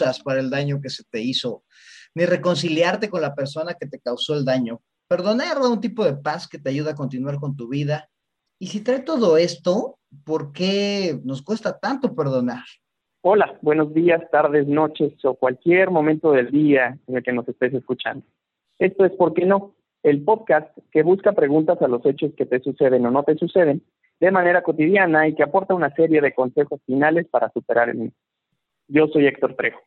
excusas para el daño que se te hizo, ni reconciliarte con la persona que te causó el daño. Perdonar da un tipo de paz que te ayuda a continuar con tu vida. Y si trae todo esto, ¿por qué nos cuesta tanto perdonar? Hola, buenos días, tardes, noches o cualquier momento del día en el que nos estés escuchando. Esto es ¿Por qué no? El podcast que busca preguntas a los hechos que te suceden o no te suceden de manera cotidiana y que aporta una serie de consejos finales para superar el mismo. Yo soy Héctor Trejo.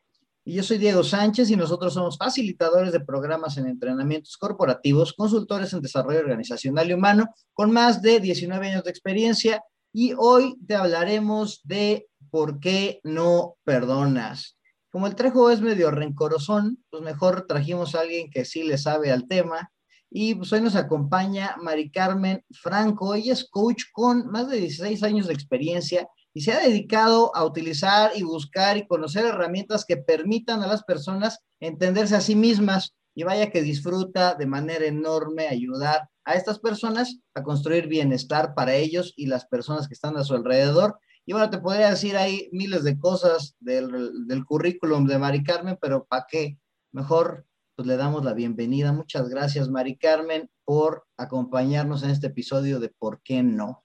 Y yo soy Diego Sánchez y nosotros somos facilitadores de programas en entrenamientos corporativos, consultores en desarrollo organizacional y humano, con más de 19 años de experiencia. Y hoy te hablaremos de por qué no perdonas. Como el Trejo es medio rencorosón, pues mejor trajimos a alguien que sí le sabe al tema y pues hoy nos acompaña Mari Carmen Franco. Ella es coach con más de 16 años de experiencia y se ha dedicado a utilizar y buscar y conocer herramientas que permitan a las personas entenderse a sí mismas. Y vaya que disfruta de manera enorme ayudar a estas personas a construir bienestar para ellos y las personas que están a su alrededor. Y bueno, te podría decir ahí miles de cosas del, currículum de Mari Carmen, pero ¿para qué? Mejor pues le damos la bienvenida. Muchas gracias, Mari Carmen, por acompañarnos en este episodio de ¿Por qué no?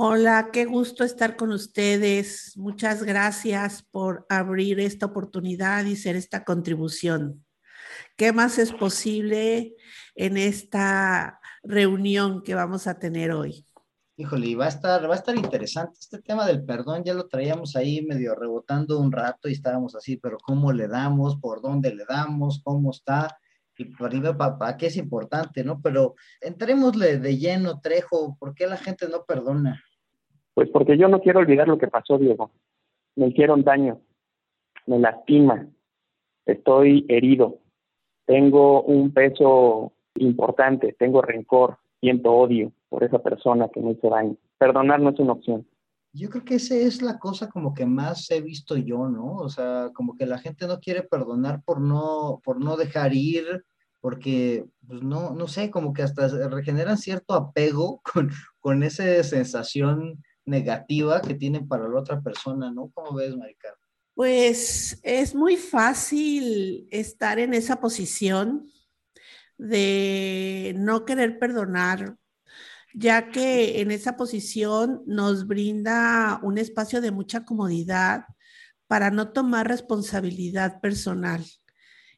Hola, qué gusto estar con ustedes. Muchas gracias por abrir esta oportunidad y ser esta contribución. ¿Qué más es posible en esta reunión que vamos a tener hoy? Híjole, va a estar, va a estar interesante. Este tema del perdón ya lo traíamos ahí medio rebotando un rato y estábamos así, pero ¿cómo le damos? ¿Por dónde le damos? ¿Cómo está? Y para, para qué es importante, ¿no? Pero entrémosle de lleno, Trejo, ¿por qué la gente no perdona? Pues porque yo no quiero olvidar lo que pasó, Diego. Me hicieron daño, me lastima, estoy herido, tengo un peso importante, tengo rencor, siento odio por esa persona que me hizo daño. Perdonar no es una opción. Yo creo que esa es la cosa como que más he visto yo, ¿no? O sea, como que la gente no quiere perdonar por no, por no dejar ir, porque, pues no, no sé, como que hasta regeneran cierto apego con, con esa sensación negativa que tienen para la otra persona, ¿no? ¿Cómo ves, Maricar? Pues es muy fácil estar en esa posición de no querer perdonar, ya que en esa posición nos brinda un espacio de mucha comodidad para no tomar responsabilidad personal.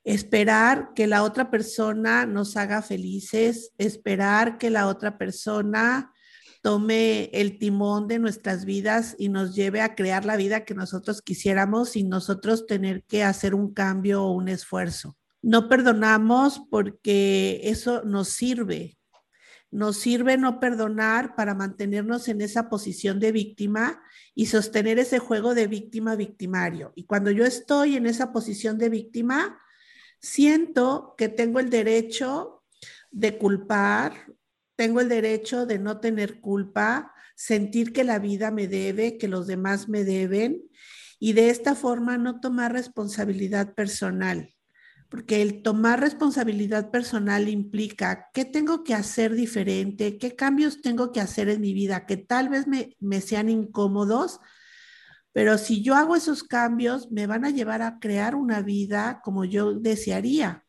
Esperar que la otra persona nos haga felices, esperar que la otra persona tome el timón de nuestras vidas y nos lleve a crear la vida que nosotros quisiéramos sin nosotros tener que hacer un cambio o un esfuerzo. No perdonamos porque eso nos sirve. Nos sirve no perdonar para mantenernos en esa posición de víctima y sostener ese juego de víctima-victimario. Y cuando yo estoy en esa posición de víctima, siento que tengo el derecho de culpar, tengo el derecho de no tener culpa, sentir que la vida me debe, que los demás me deben y de esta forma no tomar responsabilidad personal porque el tomar responsabilidad personal implica qué tengo que hacer diferente, qué cambios tengo que hacer en mi vida que tal vez me, sean incómodos, pero si yo hago esos cambios, me van a llevar a crear una vida como yo desearía.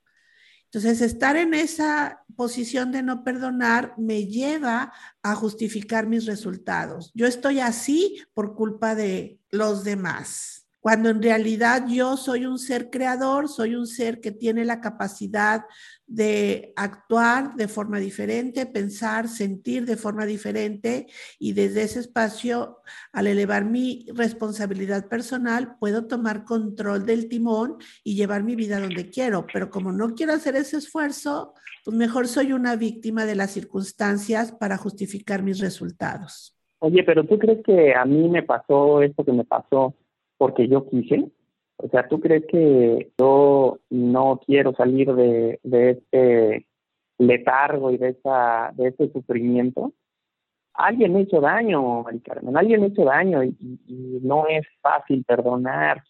Entonces, estar en esa posición de no perdonar me lleva a justificar mis resultados. Yo estoy así por culpa de los demás cuando en realidad yo soy un ser creador, soy un ser que tiene la capacidad de actuar de forma diferente, pensar, sentir de forma diferente y desde ese espacio, al elevar mi responsabilidad personal, puedo tomar control del timón y llevar mi vida donde quiero. Pero como no quiero hacer ese esfuerzo, pues mejor soy una víctima de las circunstancias para justificar mis resultados. Oye, pero tú crees que a mí me pasó esto que me pasó porque yo quise. O sea, ¿tú crees que yo no quiero salir de, este letargo y de, esa, de ese sufrimiento? Alguien me hizo daño, Mari Carmen, alguien me hizo daño y, y no es fácil perdonar.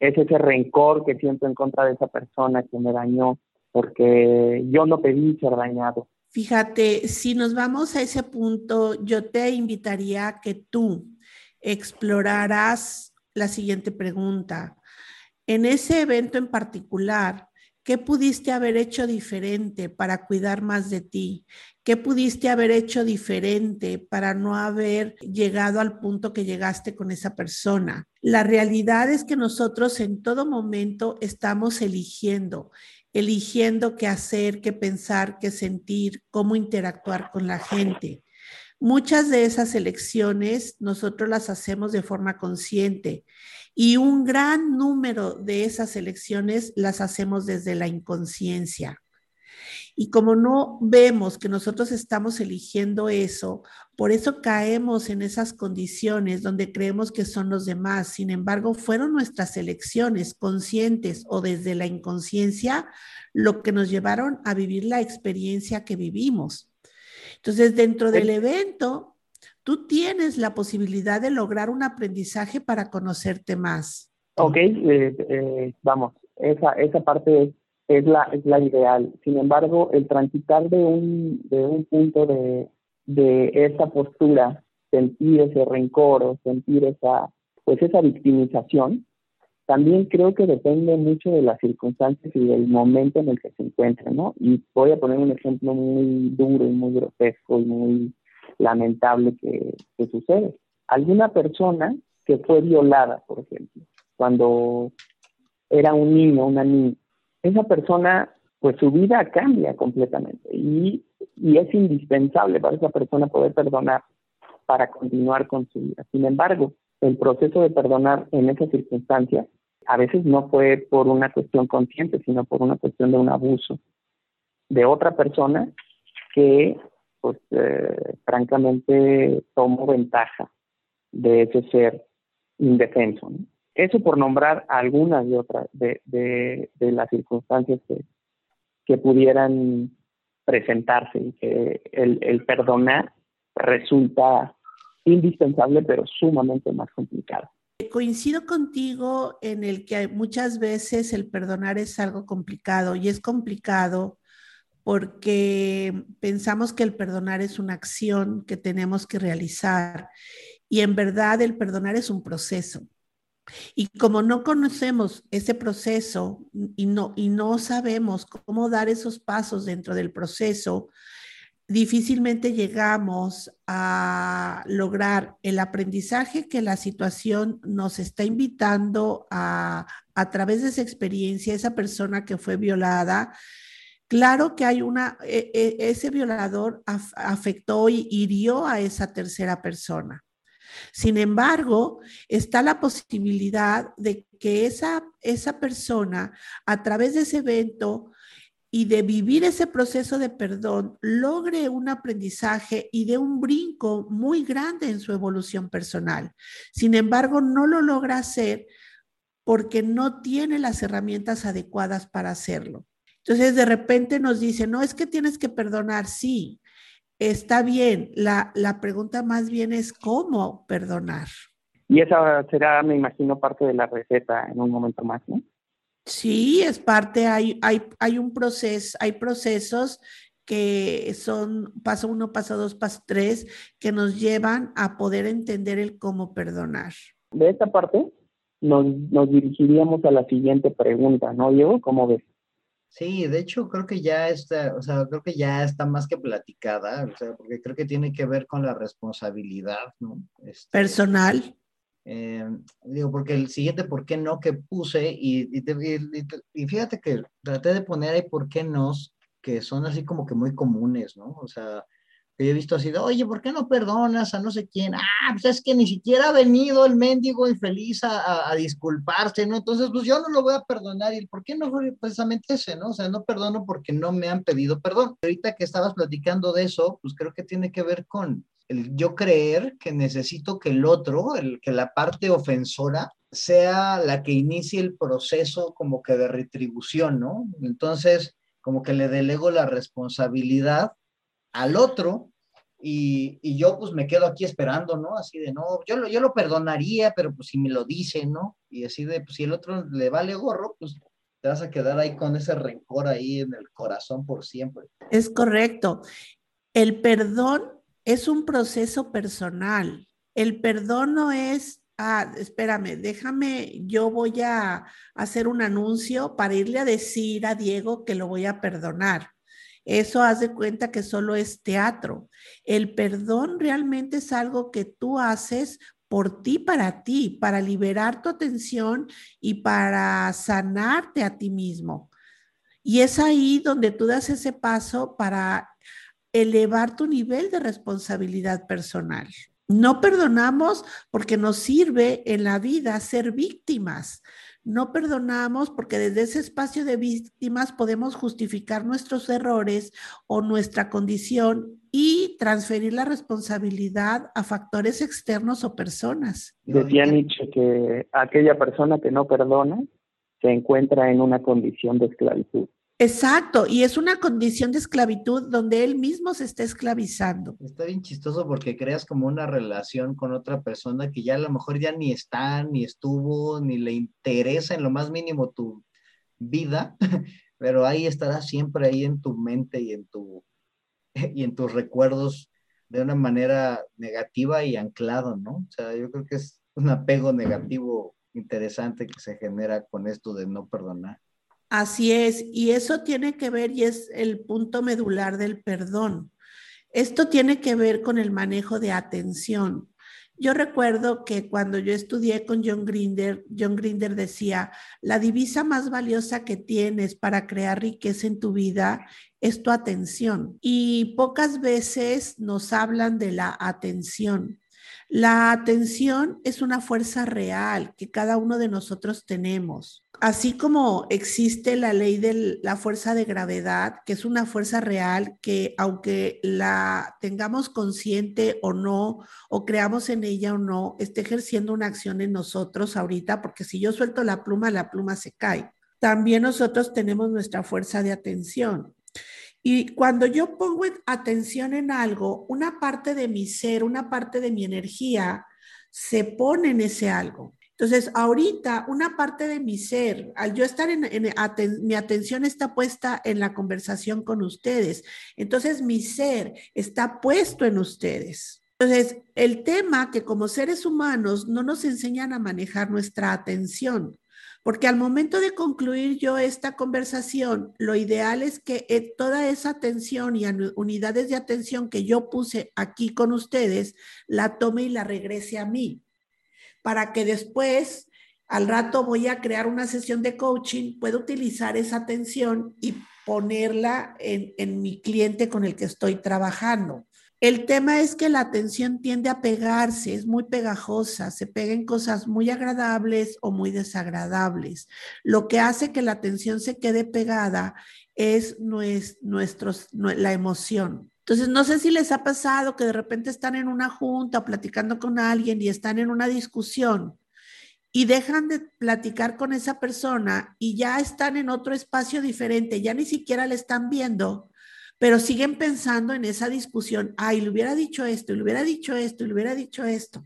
Es ese rencor que siento en contra de esa persona que me dañó porque yo no pedí ser dañado. Fíjate, si nos vamos a ese punto, yo te invitaría a que tú exploraras la siguiente pregunta. En ese evento en particular, ¿qué pudiste haber hecho diferente para cuidar más de ti? ¿Qué pudiste haber hecho diferente para no haber llegado al punto que llegaste con esa persona? La realidad es que nosotros en todo momento estamos eligiendo, eligiendo qué hacer, qué pensar, qué sentir, cómo interactuar con la gente. Muchas de esas elecciones nosotros las hacemos de forma consciente y un gran número de esas elecciones las hacemos desde la inconsciencia. Y como no vemos que nosotros estamos eligiendo eso, por eso caemos en esas condiciones donde creemos que son los demás. Sin embargo, fueron nuestras elecciones conscientes o desde la inconsciencia lo que nos llevaron a vivir la experiencia que vivimos. Entonces, dentro del evento, tú tienes la posibilidad de lograr un aprendizaje para conocerte más. Ok, eh, eh, vamos, esa, esa parte es es la, es la ideal. Sin embargo, el transitar de un, de un punto de, de esa postura, sentir ese rencor o sentir esa, pues esa victimización, también creo que depende mucho de las circunstancias y del momento en el que se encuentre, ¿no? Y voy a poner un ejemplo muy duro y muy grotesco y muy lamentable que, que sucede. Alguna persona que fue violada, por ejemplo, cuando era un niño, una niña, esa persona, pues su vida cambia completamente y, es indispensable para esa persona poder perdonar para continuar con su vida. Sin embargo, el proceso de perdonar en esas circunstancias a veces no fue por una cuestión consciente, sino por una cuestión de un abuso de otra persona que, pues, eh, francamente tomó ventaja de ese ser indefenso. Eso por nombrar algunas de otras de, de, las circunstancias que, que, pudieran presentarse y que el, el perdonar resulta indispensable pero sumamente más complicado. Coincido contigo en el que muchas veces el perdonar es algo complicado y es complicado porque pensamos que el perdonar es una acción que tenemos que realizar y en verdad el perdonar es un proceso. Y como no conocemos ese proceso y no, y no sabemos cómo dar esos pasos dentro del proceso, difícilmente llegamos a lograr el aprendizaje que la situación nos está invitando a, a través de esa experiencia, esa persona que fue violada. Claro que hay una, e, e, ese violador afectó y hirió a esa tercera persona. Sin embargo, está la posibilidad de que esa, esa persona, a través de ese evento y de vivir ese proceso de perdón, logre un aprendizaje y de un brinco muy grande en su evolución personal. Sin embargo, no lo logra hacer porque no tiene las herramientas adecuadas para hacerlo. Entonces, de repente nos dice, no es que tienes que perdonar, sí, está bien. La, la pregunta más bien es cómo perdonar. Y esa será, me imagino, parte de la receta en un momento más, ¿no? Sí, es parte, hay, hay, hay un proceso, hay procesos que son paso uno, paso dos, paso tres, que nos llevan a poder entender el cómo perdonar. De esta parte, nos, nos dirigiríamos a la siguiente pregunta, ¿no, Diego? ¿Cómo ves? Sí, de hecho creo que ya está, o sea, creo que ya está más que platicada, o sea, porque creo que tiene que ver con la responsabilidad, ¿no? Este, Personal. Eh, digo, porque el siguiente por qué no que puse, y, y, fíjate que traté de poner ahí por qué no, que son así como que muy comunes, ¿no? O sea, que he visto así de, oye, ¿por qué no perdonas a no sé quién? Ah, pues es que ni siquiera ha venido el mendigo infeliz a, a, disculparse, ¿no? Entonces, pues yo no lo voy a perdonar. ¿Y por qué no fue precisamente ese, no? O sea, no perdono porque no me han pedido perdón. Ahorita que estabas platicando de eso, pues creo que tiene que ver con el yo creer que necesito que el otro, el, que la parte ofensora, sea la que inicie el proceso como que de retribución, ¿no? Entonces, como que le delego la responsabilidad al otro y, y, yo pues me quedo aquí esperando, ¿no? Así de, no, yo lo, yo lo perdonaría, pero pues si me lo dice, ¿no? Y así de, pues si el otro le vale gorro, pues te vas a quedar ahí con ese rencor ahí en el corazón por siempre. Es correcto. El perdón es un proceso personal. El perdón no es ah, espérame, déjame, yo voy a hacer un anuncio para irle a decir a Diego que lo voy a perdonar. Eso haz de cuenta que solo es teatro. El perdón realmente es algo que tú haces por ti, para ti, para liberar tu atención y para sanarte a ti mismo. Y es ahí donde tú das ese paso para elevar tu nivel de responsabilidad personal. No perdonamos porque nos sirve en la vida ser víctimas. No perdonamos porque desde ese espacio de víctimas podemos justificar nuestros errores o nuestra condición y transferir la responsabilidad a factores externos o personas. Decía Nietzsche que aquella persona que no perdona se encuentra en una condición de esclavitud. Exacto, y es una condición de esclavitud donde él mismo se está esclavizando. Está bien chistoso porque creas como una relación con otra persona que ya a lo mejor ya ni está, ni estuvo, ni le interesa en lo más mínimo tu vida, pero ahí estará siempre ahí en tu mente y en, tu, y en tus recuerdos de una manera negativa y anclado, ¿no? O sea, yo creo que es un apego negativo interesante que se genera con esto de no perdonar. Así es, y eso tiene que ver y es el punto medular del perdón. Esto tiene que ver con el manejo de atención. Yo recuerdo que cuando yo estudié con John Grinder, John Grinder decía, la divisa más valiosa que tienes para crear riqueza en tu vida es tu atención. Y pocas veces nos hablan de la atención. La atención es una fuerza real que cada uno de nosotros tenemos. Así como existe la ley de la fuerza de gravedad, que es una fuerza real que aunque la tengamos consciente o no, o creamos en ella o no, esté ejerciendo una acción en nosotros ahorita, porque si yo suelto la pluma, la pluma se cae. También nosotros tenemos nuestra fuerza de atención. Y cuando yo pongo atención en algo, una parte de mi ser, una parte de mi energía se pone en ese algo. Entonces, ahorita una parte de mi ser, al yo estar en, mi atención está puesta en la conversación con ustedes. Entonces, mi ser está puesto en ustedes. Entonces, el tema que como seres humanos no nos enseñan a manejar nuestra atención. Porque al momento de concluir yo esta conversación, lo ideal es que eh, toda esa atención y unidades de atención que yo puse aquí con ustedes, la tome y la regrese a mí, para que después, al rato voy a crear una sesión de coaching, puedo utilizar esa atención y ponerla en mi cliente con el que estoy trabajando. El tema es que la atención tiende a pegarse, es muy pegajosa, se peguen cosas muy agradables o muy desagradables. Lo que hace que la atención se quede pegada es nuestros, la emoción. Entonces, no sé si les ha pasado que de repente están en una junta platicando con alguien y están en una discusión y dejan de platicar con esa persona y ya están en otro espacio diferente, ya ni siquiera le están viendo pero siguen pensando en esa discusión, ay, le hubiera dicho esto, le hubiera dicho esto, le hubiera dicho esto,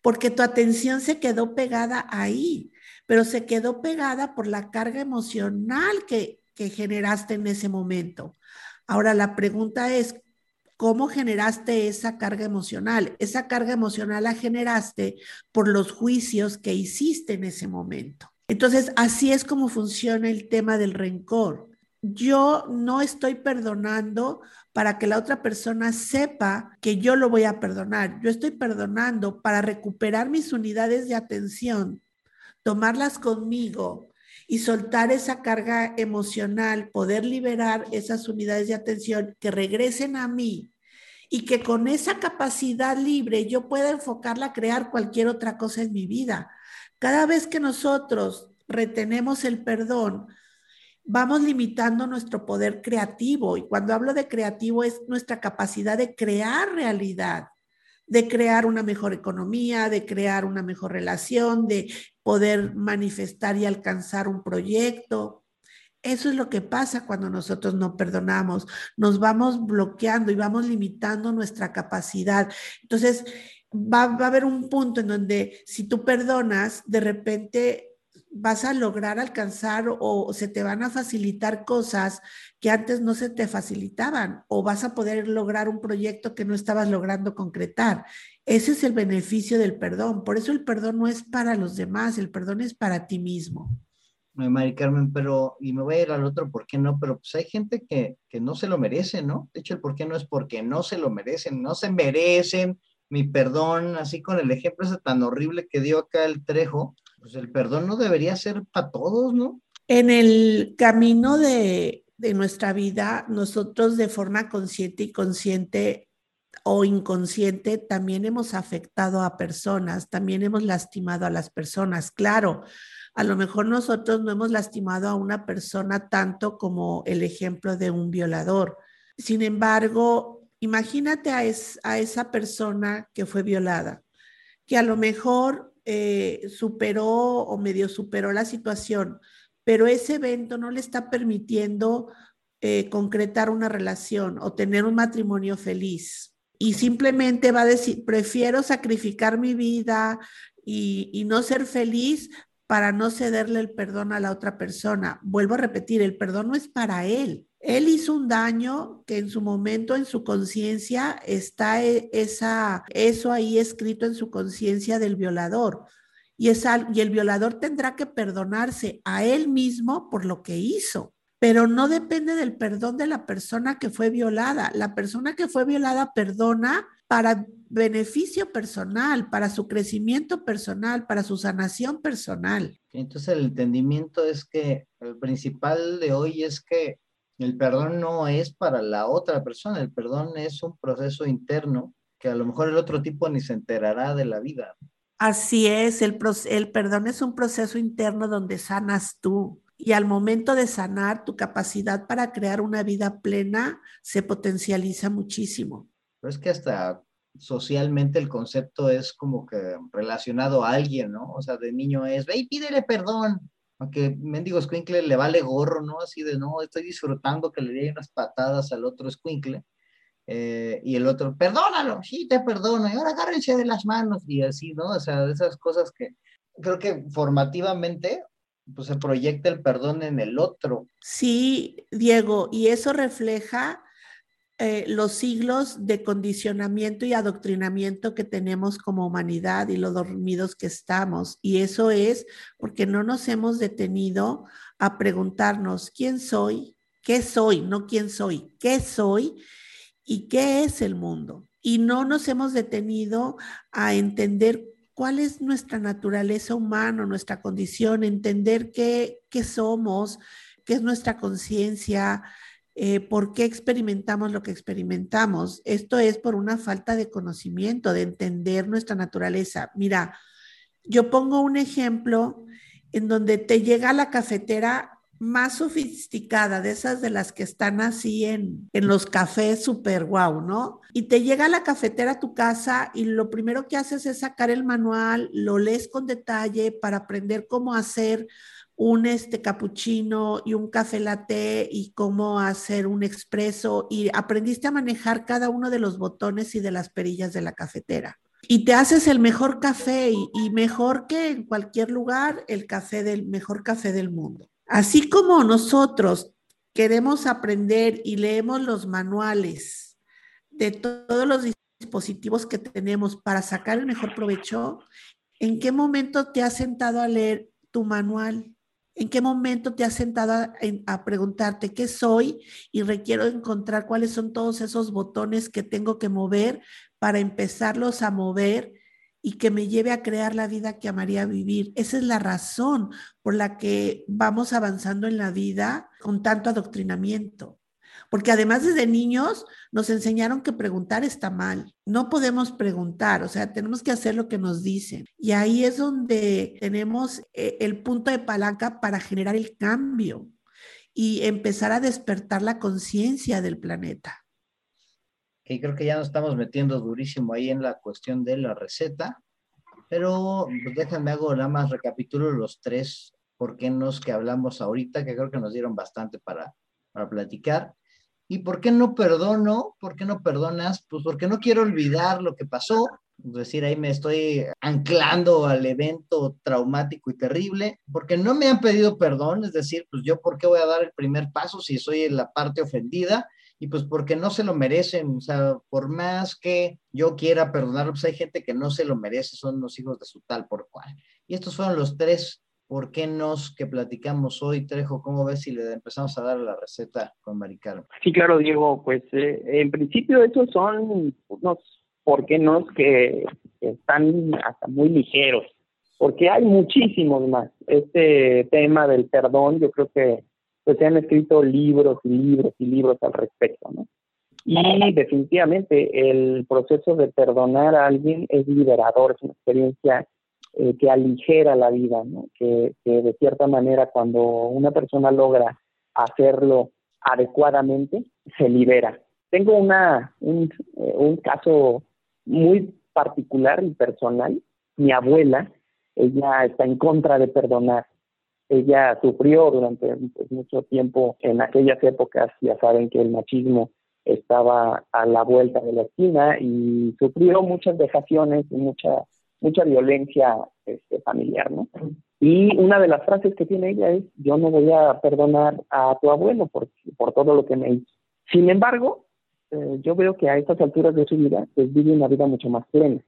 porque tu atención se quedó pegada ahí, pero se quedó pegada por la carga emocional que, que generaste en ese momento. Ahora la pregunta es, ¿cómo generaste esa carga emocional? Esa carga emocional la generaste por los juicios que hiciste en ese momento. Entonces, así es como funciona el tema del rencor yo no estoy perdonando para que la otra persona sepa que yo lo voy a perdonar. Yo estoy perdonando para recuperar mis unidades de atención, tomarlas conmigo y soltar esa carga emocional, poder liberar esas unidades de atención que regresen a mí y que con esa capacidad libre yo pueda enfocarla a crear cualquier otra cosa en mi vida. Cada vez que nosotros retenemos el perdón, vamos limitando nuestro poder creativo. Y cuando hablo de creativo es nuestra capacidad de crear realidad, de crear una mejor economía, de crear una mejor relación, de poder manifestar y alcanzar un proyecto. Eso es lo que pasa cuando nosotros no perdonamos. Nos vamos bloqueando y vamos limitando nuestra capacidad. Entonces, va, va a haber un punto en donde si tú perdonas, de repente vas a lograr alcanzar o se te van a facilitar cosas que antes no se te facilitaban o vas a poder lograr un proyecto que no estabas logrando concretar. Ese es el beneficio del perdón. Por eso el perdón no es para los demás, el perdón es para ti mismo. Mari Carmen, pero, y me voy a ir al otro, ¿por qué no? Pero pues hay gente que, que no se lo merece, ¿no? De hecho, el por qué no es porque no se lo merecen, no se merecen mi perdón, así con el ejemplo ese tan horrible que dio acá el Trejo, pues el perdón no debería ser para todos, ¿no? En el camino de, de nuestra vida, nosotros de forma consciente y consciente o inconsciente también hemos afectado a personas, también hemos lastimado a las personas. Claro, a lo mejor nosotros no hemos lastimado a una persona tanto como el ejemplo de un violador. Sin embargo, imagínate a, esa persona que fue violada, que a lo mejor eh, superó o medio superó la situación, pero ese evento no le está permitiendo eh, concretar una relación o tener un matrimonio feliz. Y simplemente va a decir, prefiero sacrificar mi vida y, y no ser feliz para no cederle el perdón a la otra persona. Vuelvo a repetir, el perdón no es para él. Él hizo un daño que en su momento, en su conciencia, está e, esa, eso ahí escrito en su conciencia del violador. Y, y el violador tendrá que perdonarse a él mismo por lo que hizo pero no depende del perdón de la persona que fue violada. La persona que fue violada perdona para beneficio personal, para su crecimiento personal, para su sanación personal. Entonces el entendimiento es que el principal de hoy es que el perdón no es para la otra persona, el perdón es un proceso interno que a lo mejor el otro tipo ni se enterará de la vida. Así es, el, el perdón es un proceso interno donde sanas tú. Y al momento de sanar, tu capacidad para crear una vida plena se potencializa muchísimo. Pero es que hasta socialmente el concepto es como que relacionado a alguien, ¿no? O sea, de niño es, ve y pídele perdón. Aunque mendigo Squinkle le vale gorro, ¿no? Así de, no, estoy disfrutando que le dé unas patadas al otro Squinkle. Eh, y el otro, perdónalo, sí, te perdono, y ahora agárrense de las manos, y así, ¿no? O sea, esas cosas que creo que formativamente pues se proyecta el perdón en el otro. Sí, Diego, y eso refleja eh, los siglos de condicionamiento y adoctrinamiento que tenemos como humanidad y lo dormidos que estamos. Y eso es porque no nos hemos detenido a preguntarnos quién soy, qué soy, no quién soy, qué soy y qué es el mundo. Y no nos hemos detenido a entender cuál es nuestra naturaleza humana, nuestra condición, entender qué, qué somos, qué es nuestra conciencia, eh, por qué experimentamos lo que experimentamos. Esto es por una falta de conocimiento, de entender nuestra naturaleza. Mira, yo pongo un ejemplo en donde te llega la cafetera más sofisticada, de esas de las que están así en, en los cafés super guau, ¿no? Y te llega la cafetera a tu casa y lo primero que haces es sacar el manual, lo lees con detalle para aprender cómo hacer un este capuchino y un café latte y cómo hacer un expreso y aprendiste a manejar cada uno de los botones y de las perillas de la cafetera. Y te haces el mejor café y, mejor que en cualquier lugar, el café del mejor café del mundo. Así como nosotros queremos aprender y leemos los manuales de todos los dispositivos que tenemos para sacar el mejor provecho, ¿en qué momento te has sentado a leer tu manual? ¿En qué momento te has sentado a, preguntarte qué soy y requiero encontrar cuáles son todos esos botones que tengo que mover para empezarlos a mover y que me lleve a crear la vida que amaría vivir? Esa es la razón por la que vamos avanzando en la vida con tanto adoctrinamiento. Porque además desde niños nos enseñaron que preguntar está mal. No podemos preguntar, o sea, tenemos que hacer lo que nos dicen. Y ahí es donde tenemos eh, el punto de palanca para generar el cambio y empezar a despertar la conciencia del planeta. Y creo que ya nos estamos metiendo durísimo ahí en la cuestión de la receta, pero pues déjenme hago nada más recapitulo los tres por qué nos que hablamos ahorita, que creo que nos dieron bastante para, para platicar. ¿Y por qué no perdono? ¿Por qué no perdonas? Pues porque no quiero olvidar lo que pasó, Es decir, ahí me estoy anclando al evento traumático y terrible, porque no me han pedido perdón, es decir, pues yo por qué voy a dar el primer paso si soy la parte ofendida y pues porque no se lo merecen, o sea, por más que yo quiera perdonar, pues hay gente que no se lo merece, son los hijos de su tal por cual. Y estos fueron los tres por qué nos que platicamos hoy, Trejo, ¿cómo ves si le empezamos a dar la receta con Maricarmen? Sí, claro, Diego, pues eh, en principio esos son unos por qué no que están hasta muy ligeros, porque hay muchísimos más. Este tema del perdón, yo creo que pues se han escrito libros y libros y libros al respecto, ¿no? Y definitivamente el proceso de perdonar a alguien es liberador, es una experiencia eh, que aligera la vida, ¿no? que, de cierta manera cuando una persona logra hacerlo adecuadamente, se libera. Tengo una, un, eh, un caso muy particular y personal. Mi abuela, ella está en contra de perdonar ella sufrió durante pues, mucho tiempo en aquellas épocas, ya saben que el machismo estaba a la vuelta de la esquina y sufrió muchas vejaciones y mucha mucha violencia este, familiar, ¿no? Y una de las frases que tiene ella es, yo no voy a perdonar a tu abuelo por, por todo lo que me hizo. Sin embargo, eh, yo veo que a estas alturas de su vida, pues vive una vida mucho más plena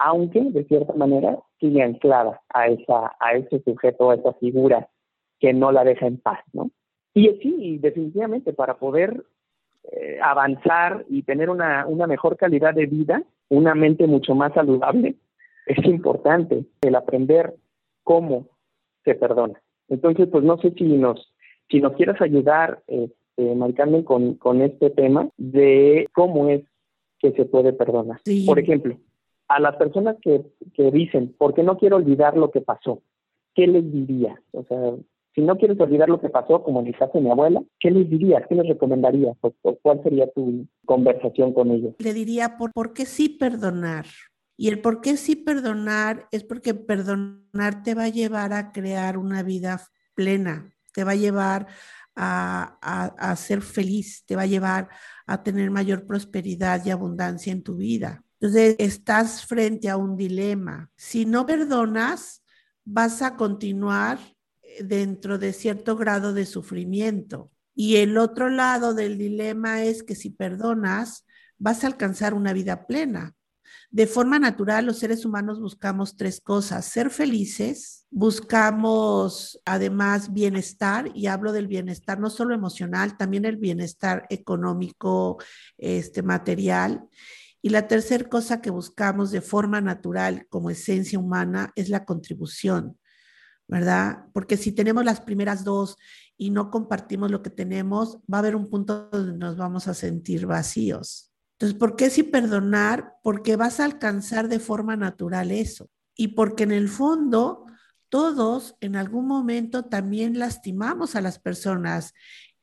aunque de cierta manera sigue anclada a, esa, a ese sujeto, a esa figura que no la deja en paz, ¿no? Y sí, definitivamente para poder eh, avanzar y tener una, una mejor calidad de vida, una mente mucho más saludable, es importante el aprender cómo se perdona. Entonces, pues no sé si nos, si nos quieras ayudar, Maricarmen, con, con este tema de cómo es que se puede perdonar. Por ejemplo, a las personas que, dicen, ¿por qué no quiero olvidar lo que pasó? ¿Qué les diría? O sea, si no quieres olvidar lo que pasó, como en el caso de mi abuela, ¿qué les dirías? ¿Qué les recomendarías? ¿Cuál sería tu conversación con ellos? Le diría, ¿por, ¿por qué sí perdonar? Y el por qué sí perdonar es porque perdonar te va a llevar a crear una vida plena, te va a llevar a, a ser feliz, te va a llevar a tener mayor prosperidad y abundancia en tu vida. Entonces, estás frente a un dilema. Si no perdonas, vas a continuar eh, dentro de cierto grado de sufrimiento. Y el otro lado del dilema es que si perdonas, vas a alcanzar una vida plena. De forma natural, los seres humanos buscamos tres cosas. Ser felices, buscamos además bienestar, y hablo del bienestar no solo emocional, también el bienestar económico, este, material. Y la tercera cosa que buscamos de forma natural como esencia humana es la contribución, ¿verdad? Porque si tenemos las primeras dos y no compartimos lo que tenemos, va a haber un punto donde nos vamos a sentir vacíos. Entonces, ¿por qué si perdonar? Porque vas a alcanzar de forma natural eso. Y porque en el fondo todos en algún momento también lastimamos a las personas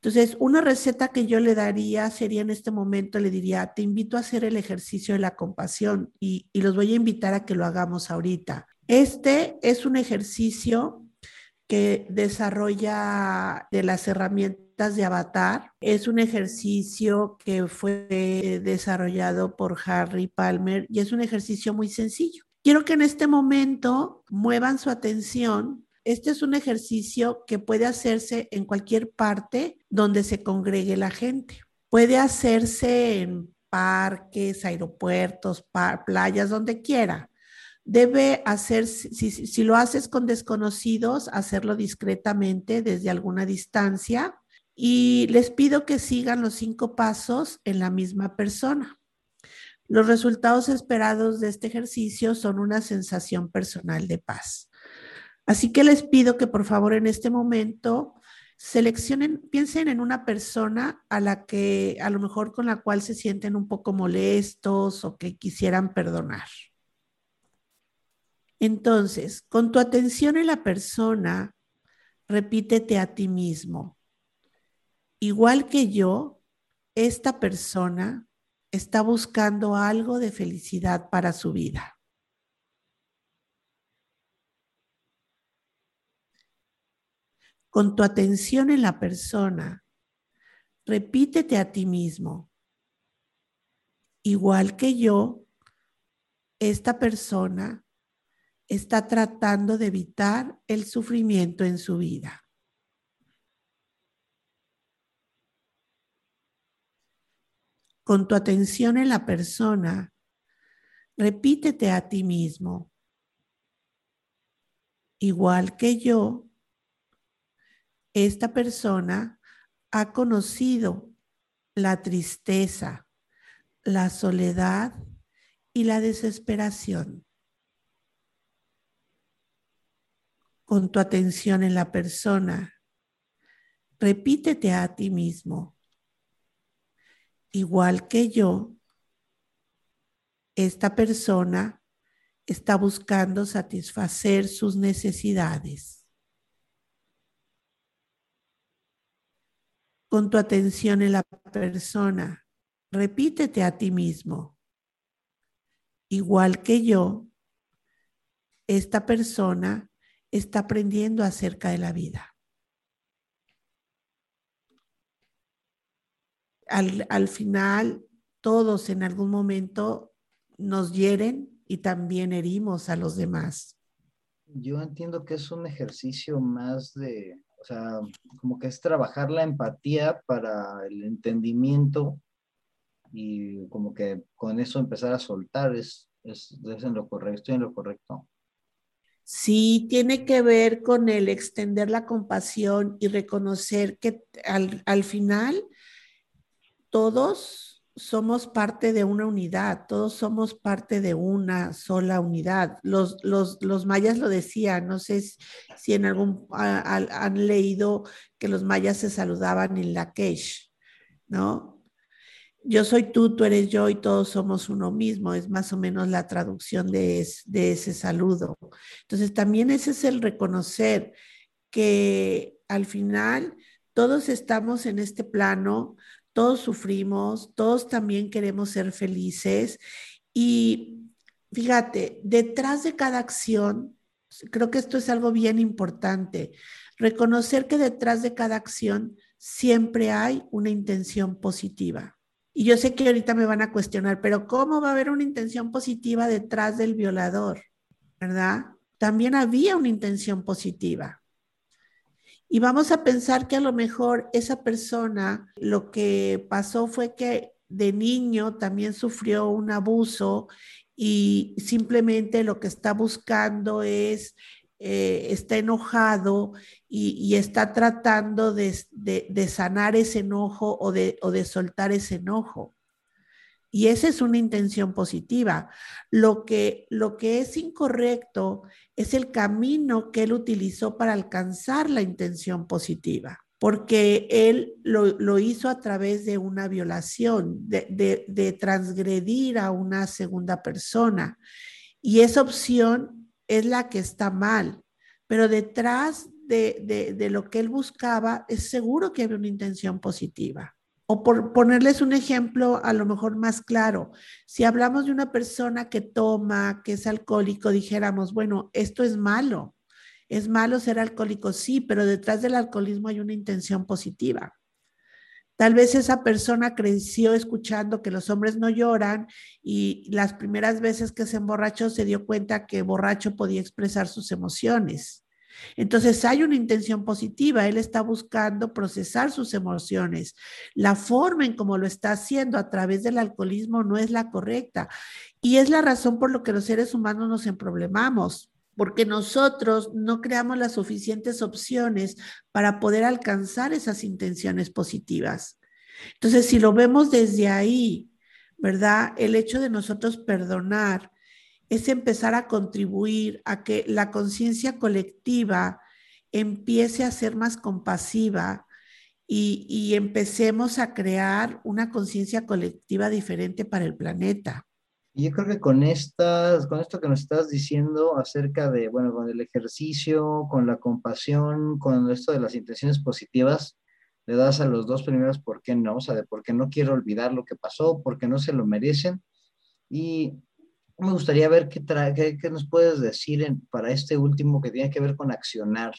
entonces, una receta que yo le daría sería en este momento, le diría, te invito a hacer el ejercicio de la compasión y, los voy a invitar a que lo hagamos ahorita. Este es un ejercicio que desarrolla de las herramientas de Avatar. Es un ejercicio que fue desarrollado por Harry Palmer y es un ejercicio muy sencillo. Quiero que en este momento muevan su atención este es un ejercicio que puede hacerse en cualquier parte donde se congregue la gente. Puede hacerse en parques, aeropuertos, playas, donde quiera. Debe hacer, si, lo haces con desconocidos, hacerlo discretamente desde alguna distancia. Y les pido que sigan los cinco pasos en la misma persona. Los resultados esperados de este ejercicio son una sensación personal de paz. Así que les pido que por favor en este momento seleccionen, piensen en una persona a la que a lo mejor con la cual se sienten un poco molestos o que quisieran perdonar. Entonces, con tu atención en la persona, repítete a ti mismo. Igual que yo, esta persona está buscando algo de felicidad para su vida. con tu atención en la persona, repítete a ti mismo, igual que yo, esta persona está tratando de evitar el sufrimiento en su vida. Con tu atención en la persona, repítete a ti mismo, igual que yo, esta persona ha conocido la tristeza, la soledad y la desesperación. Con tu atención en la persona, repítete a ti mismo, igual que yo, esta persona está buscando satisfacer sus necesidades. Con tu atención en la persona, repítete a ti mismo. Igual que yo, esta persona está aprendiendo acerca de la vida. Al, al final, todos en algún momento nos hieren y también herimos a los demás. Yo entiendo que es un ejercicio más de, o sea, como que es trabajar la empatía para el entendimiento y como que con eso empezar a soltar es, es, en lo correcto, estoy en lo correcto. Sí, tiene que ver con el extender la compasión y reconocer que al, al final todos somos parte de una unidad, todos somos parte de una sola unidad. Los, los, los mayas lo decían, no sé si en algún han leído que los mayas se saludaban en la Kesh, ¿no? Yo soy tú, tú eres yo y todos somos uno mismo, es más o menos la traducción de, ese saludo. Entonces también ese es el reconocer que al final todos estamos en este plano todos sufrimos, todos también queremos ser felices y fíjate, detrás de cada acción, creo que esto es algo bien importante, reconocer que detrás de cada acción siempre hay una intención positiva. Y yo sé que ahorita me van a cuestionar, pero ¿cómo va a haber una intención positiva detrás del violador? ¿Verdad? También había una intención positiva. Y vamos a pensar que a lo mejor esa persona lo que pasó fue que de niño también sufrió un abuso y simplemente lo que está buscando es, eh, está enojado y, está tratando de, sanar ese enojo o de, o de soltar ese enojo. Y esa es una intención positiva. Lo que, lo que es incorrecto es el camino que él utilizó para alcanzar la intención positiva, porque él lo, hizo a través de una violación, de, transgredir a una segunda persona. Y esa opción es la que está mal, pero detrás de, de lo que él buscaba es seguro que había una intención positiva. O por ponerles un ejemplo a lo mejor más claro, si hablamos de una persona que toma, que es alcohólico, dijéramos, bueno, esto es malo. Es malo ser alcohólico, sí, pero detrás del alcoholismo hay una intención positiva. Tal vez esa persona creció escuchando que los hombres no lloran y las primeras veces que se emborrachó se dio cuenta que borracho podía expresar sus emociones. Entonces hay una intención positiva, él está buscando procesar sus emociones. La forma en cómo lo está haciendo a través del alcoholismo no es la correcta. Y es la razón por lo que los seres humanos nos emproblemamos, porque nosotros no creamos las suficientes opciones para poder alcanzar esas intenciones positivas. Entonces, si lo vemos desde ahí, ¿verdad? El hecho de nosotros perdonar, es empezar a contribuir a que la conciencia colectiva empiece a ser más compasiva y, empecemos a crear una conciencia colectiva diferente para el planeta. Y yo creo que con, estas, con esto que nos estás diciendo acerca de, bueno, con el ejercicio, con la compasión, con esto de las intenciones positivas, le das a los dos primeros por qué no, o sea, de por qué no quiero olvidar lo que pasó, porque no se lo merecen. Y me gustaría ver qué, qué, nos puedes decir para este último que tiene que ver con accionar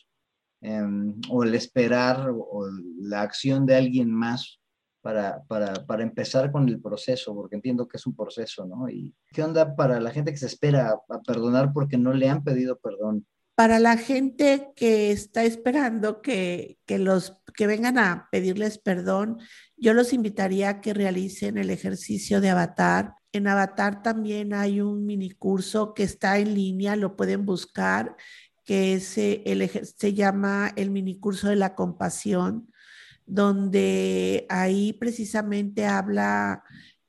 em, o el esperar o, la acción de alguien más para, para, para, empezar con el proceso, porque entiendo que es un proceso, ¿no? ¿Y qué onda para la gente que se espera a perdonar porque no le han pedido perdón? Para la gente que está esperando que, que, los, que vengan a pedirles perdón, yo los invitaría a que realicen el ejercicio de avatar. En avatar también hay un mini curso que está en línea, lo pueden buscar, que es, eh, el, se llama el mini curso de la compasión donde ahí precisamente habla,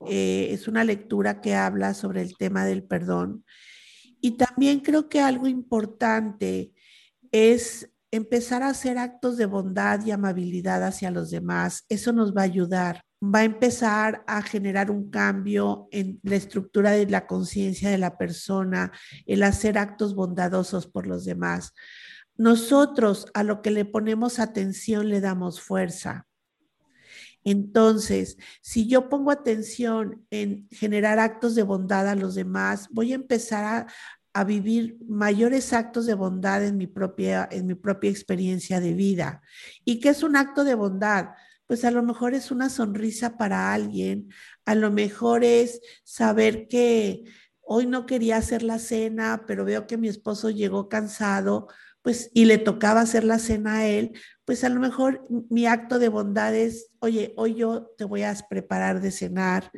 eh, es una lectura que habla sobre el tema del perdón. Y también creo que algo importante es empezar a hacer actos de bondad y amabilidad hacia los demás. Eso nos va a ayudar. Va a empezar a generar un cambio en la estructura de la conciencia de la persona, el hacer actos bondadosos por los demás. Nosotros a lo que le ponemos atención le damos fuerza. Entonces, si yo pongo atención en generar actos de bondad a los demás, voy a empezar a, vivir mayores actos de bondad en mi, propia, en mi propia experiencia de vida. ¿Y qué es un acto de bondad? Pues a lo mejor es una sonrisa para alguien, a lo mejor es saber que hoy no quería hacer la cena, pero veo que mi esposo llegó cansado, pues, y le tocaba hacer la cena a él, pues a lo mejor mi acto de bondad es, oye, hoy yo te voy a preparar de cenar.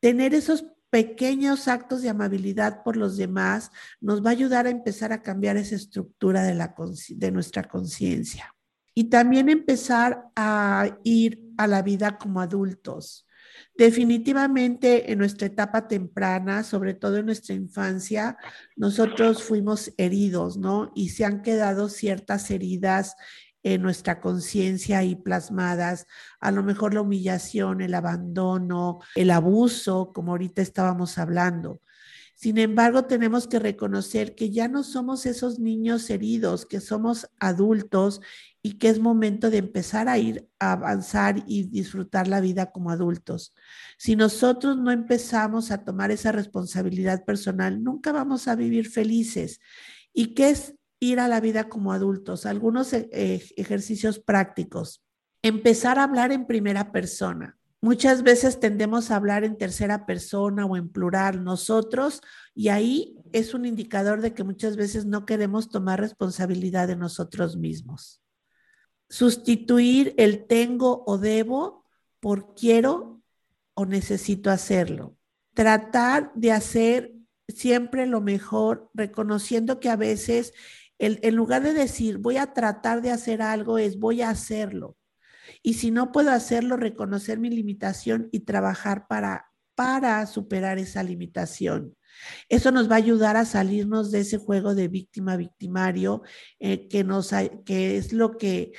Tener esos pequeños actos de amabilidad por los demás nos va a ayudar a empezar a cambiar esa estructura de, la, de nuestra conciencia. Y también empezar a ir a la vida como adultos. Definitivamente en nuestra etapa temprana, sobre todo en nuestra infancia, nosotros fuimos heridos, ¿no? Y se han quedado ciertas heridas en nuestra conciencia y plasmadas, a lo mejor la humillación, el abandono, el abuso, como ahorita estábamos hablando. Sin embargo, tenemos que reconocer que ya no somos esos niños heridos, que somos adultos y que es momento de empezar a ir a avanzar y disfrutar la vida como adultos. Si nosotros no empezamos a tomar esa responsabilidad personal, nunca vamos a vivir felices. ¿Y qué es ir a la vida como adultos? Algunos eh, ejercicios prácticos. Empezar a hablar en primera persona. Muchas veces tendemos a hablar en tercera persona o en plural nosotros y ahí es un indicador de que muchas veces no queremos tomar responsabilidad de nosotros mismos sustituir el tengo o debo por quiero o necesito hacerlo. Tratar de hacer siempre lo mejor, reconociendo que a veces en lugar de decir voy a tratar de hacer algo es voy a hacerlo. Y si no puedo hacerlo, reconocer mi limitación y trabajar para, para superar esa limitación. Eso nos va a ayudar a salirnos de ese juego de víctima-victimario, eh, que, que es lo que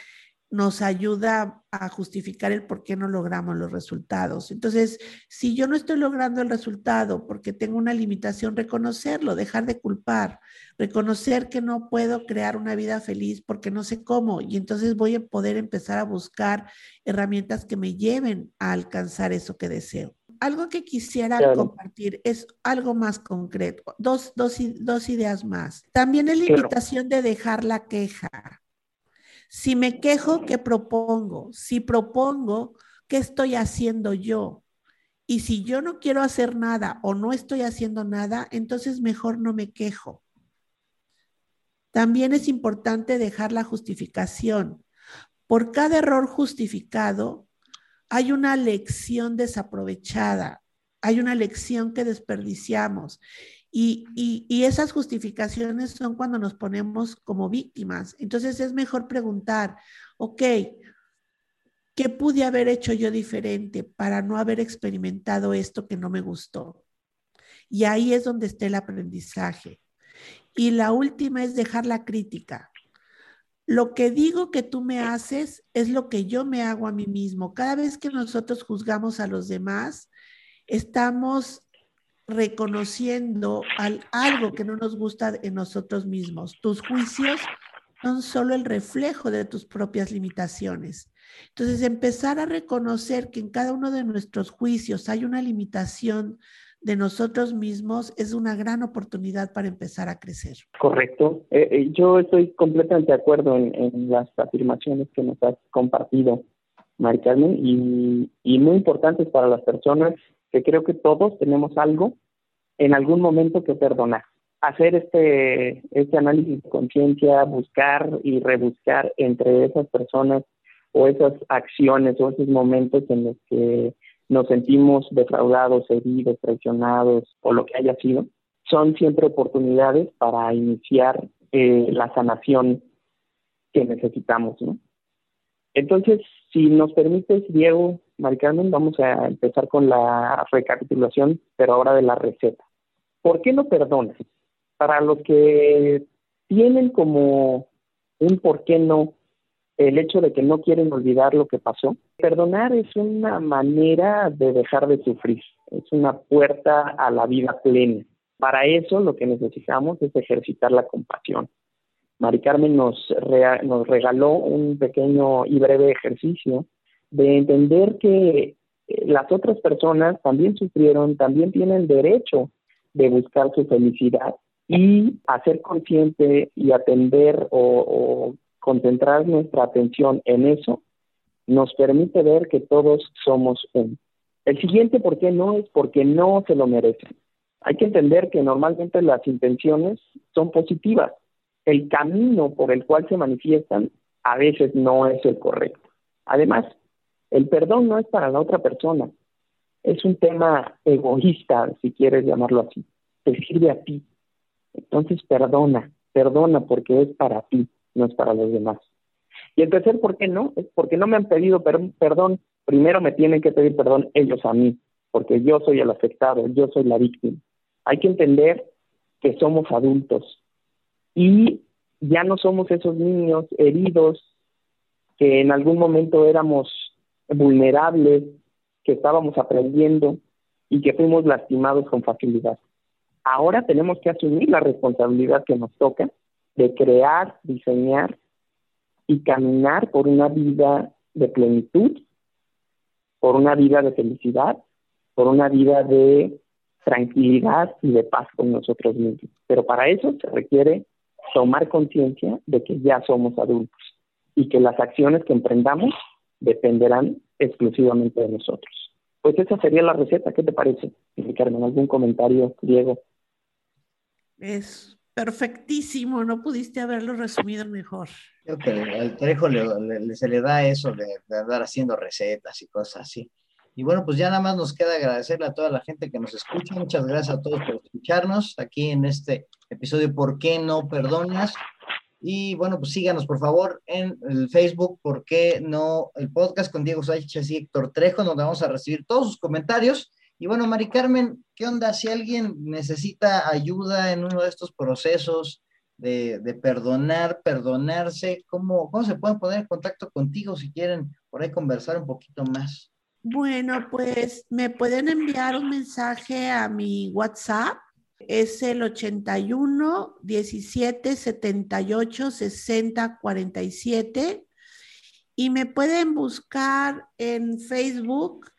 nos ayuda a justificar el por qué no logramos los resultados. Entonces, si yo no estoy logrando el resultado porque tengo una limitación, reconocerlo, dejar de culpar, reconocer que no puedo crear una vida feliz porque no sé cómo y entonces voy a poder empezar a buscar herramientas que me lleven a alcanzar eso que deseo. Algo que quisiera compartir es algo más concreto, dos, dos, dos ideas más. También es la invitación de dejar la queja si me quejo, ¿qué propongo? Si propongo, ¿qué estoy haciendo yo? Y si yo no quiero hacer nada o no estoy haciendo nada, entonces mejor no me quejo. También es importante dejar la justificación. Por cada error justificado, hay una lección desaprovechada, hay una lección que desperdiciamos. Y, esas justificaciones son cuando nos ponemos como víctimas. Entonces es mejor preguntar, ok, ¿qué pude haber hecho yo diferente para no haber experimentado esto que no me gustó? Y ahí es donde está el aprendizaje. Y la última es dejar la crítica. Lo que digo que tú me haces es lo que yo me hago a mí mismo. Cada vez que nosotros juzgamos a los demás, estamos reconociendo algo que no nos gusta en nosotros mismos. Tus juicios son solo el reflejo de tus propias limitaciones. Entonces, empezar a reconocer que en cada uno de nuestros juicios hay una limitación de nosotros mismos es una gran oportunidad para empezar a crecer. Correcto. Eh, eh, yo estoy completamente de acuerdo en, en las afirmaciones que nos has compartido. Mari Carmen, y, y muy importantes para las personas que creo que todos tenemos algo en algún momento que perdonar. Hacer este, este análisis de conciencia, buscar y rebuscar entre esas personas o esas acciones o esos momentos en los que nos sentimos defraudados, heridos, traicionados o lo que haya sido, son siempre oportunidades para iniciar eh, la sanación que necesitamos, ¿no? Entonces, si nos permites, Diego, Maricarmen, vamos a empezar con la recapitulación, pero ahora de la receta. ¿Por qué no perdonas? Para los que tienen como un por qué no el hecho de que no quieren olvidar lo que pasó, perdonar es una manera de dejar de sufrir, es una puerta a la vida plena. Para eso lo que necesitamos es ejercitar la compasión. Mari Carmen nos regaló un pequeño y breve ejercicio de entender que eh, las otras personas también sufrieron, también tienen derecho de buscar su felicidad y hacer consciente y atender o, concentrar nuestra atención en eso nos permite ver que todos somos uno. El siguiente, ¿por qué no? Es porque no se lo merecen. Hay que entender que normalmente las intenciones son positivas. El camino por el cual se manifiestan a veces no es el correcto. Además, el perdón no es para la otra persona. Es un tema egoísta, si quieres llamarlo así. Te sirve a ti. Entonces perdona, perdona porque es para ti, no es para los demás. Y el tercer, ¿por qué no? Es porque no me han pedido perdón. Primero me tienen que pedir perdón ellos a mí, porque yo soy el afectado, yo soy la víctima. Hay que entender que somos adultos y ya no somos esos niños heridos que en algún momento éramos vulnerables, que estábamos aprendiendo y que fuimos lastimados con facilidad. Ahora tenemos que asumir la responsabilidad que nos toca de crear, diseñar y caminar por una vida de plenitud, por una vida de felicidad, por una vida de tranquilidad y de paz con nosotros mismos. Pero para eso se requiere tomar conciencia de que ya somos adultos y que las acciones que emprendamos dependerán exclusivamente de nosotros. Pues esa sería la receta, ¿qué te parece? Carmen, ¿algún comentario, Diego? Es perfectísimo, no pudiste haberlo resumido mejor. Creo que al Trejo se le da eso de, de, andar haciendo recetas y cosas así. Y bueno, pues ya nada más nos queda agradecerle a toda la gente que nos escucha. Muchas gracias a todos por escucharnos aquí en este episodio ¿Por qué no perdonas? Y bueno, pues síganos por favor en el Facebook, ¿por qué no? El podcast con Diego Sánchez y Héctor Trejo, donde vamos a recibir todos sus comentarios. Y bueno, Mari Carmen, ¿qué onda? Si alguien necesita ayuda en uno de estos procesos de, perdonar, perdonarse, ¿cómo, ¿cómo se pueden poner en contacto contigo si quieren por ahí conversar un poquito más? Bueno, pues me pueden enviar un mensaje a mi WhatsApp es el 81 17 78 60 47 y me pueden buscar en Facebook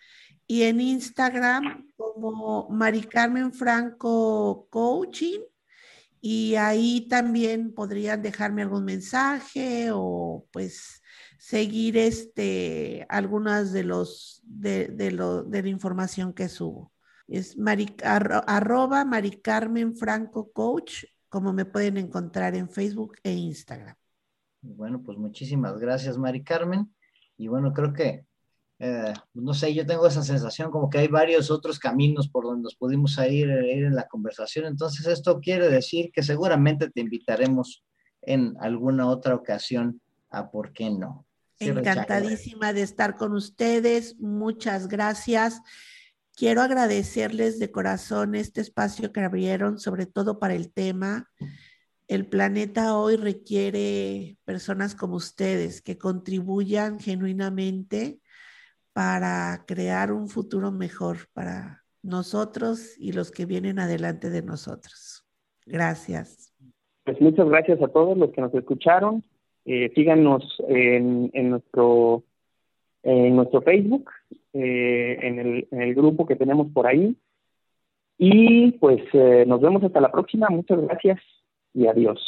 y en Instagram como Mari Carmen Franco Coaching. Y ahí también podrían dejarme algún mensaje o pues seguir este algunas de los de, de, lo, de la información que subo es arroba Mari Carmen Franco Coach, como me pueden encontrar en Facebook e Instagram. Bueno, pues muchísimas gracias, Mari Carmen. Y bueno, creo que, eh, no sé, yo tengo esa sensación como que hay varios otros caminos por donde nos pudimos ir, ir en la conversación. Entonces, esto quiere decir que seguramente te invitaremos en alguna otra ocasión a por qué no. Encantadísima de estar con ustedes. Muchas gracias. Quiero agradecerles de corazón este espacio que abrieron, sobre todo para el tema. El planeta hoy requiere personas como ustedes que contribuyan genuinamente para crear un futuro mejor para nosotros y los que vienen adelante de nosotros. Gracias. Pues muchas gracias a todos los que nos escucharon. Eh, síganos en, nuestro, en nuestro Facebook, eh, en, el, en, el, grupo que tenemos por ahí. Y pues eh, nos vemos hasta la próxima. Muchas gracias y adiós.